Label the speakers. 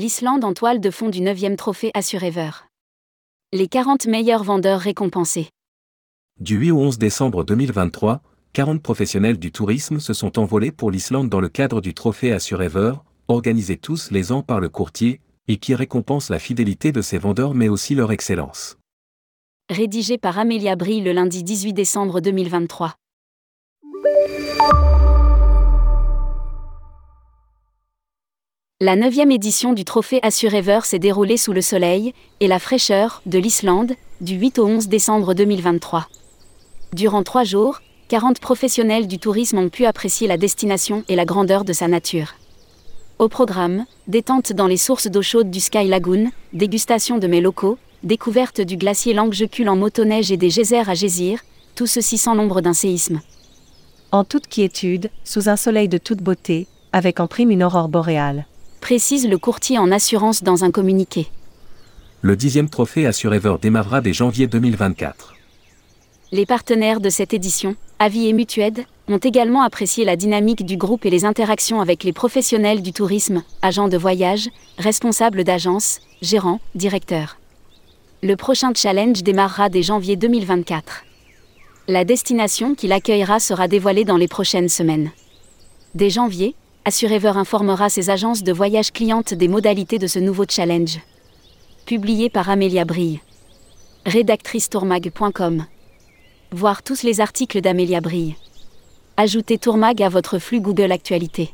Speaker 1: L'Islande en toile de fond du 9e trophée Assurever. Les 40 meilleurs vendeurs récompensés.
Speaker 2: Du 8 au 11 décembre 2023, 40 professionnels du tourisme se sont envolés pour l'Islande dans le cadre du trophée Assurever, organisé tous les ans par le courtier, et qui récompense la fidélité de ses vendeurs mais aussi leur excellence.
Speaker 1: Rédigé par Amélia Brie le lundi 18 décembre 2023. La neuvième édition du trophée Assurever s'est déroulée sous le soleil et la fraîcheur de l'Islande, du 8 au 11 décembre 2023. Durant trois jours, 40 professionnels du tourisme ont pu apprécier la destination et la grandeur de sa nature. Au programme, détente dans les sources d'eau chaude du Sky Lagoon, dégustation de mets locaux, découverte du glacier Langekul en motoneige et des geysers à Gésir, tout ceci sans l'ombre d'un séisme.
Speaker 3: En toute quiétude, sous un soleil de toute beauté, avec en prime une aurore boréale
Speaker 1: précise le courtier en assurance dans un communiqué.
Speaker 2: Le dixième trophée Assurever démarrera dès janvier 2024.
Speaker 1: Les partenaires de cette édition, Avis et Mutued, ont également apprécié la dynamique du groupe et les interactions avec les professionnels du tourisme, agents de voyage, responsables d'agence, gérants, directeurs. Le prochain challenge démarrera dès janvier 2024. La destination qui l'accueillera sera dévoilée dans les prochaines semaines. Dès janvier, Assurever informera ses agences de voyage clientes des modalités de ce nouveau challenge. Publié par Amélia Brille. Rédactrice tourmag.com. Voir tous les articles d'Amélia Brille. Ajoutez Tourmag à votre flux Google Actualité.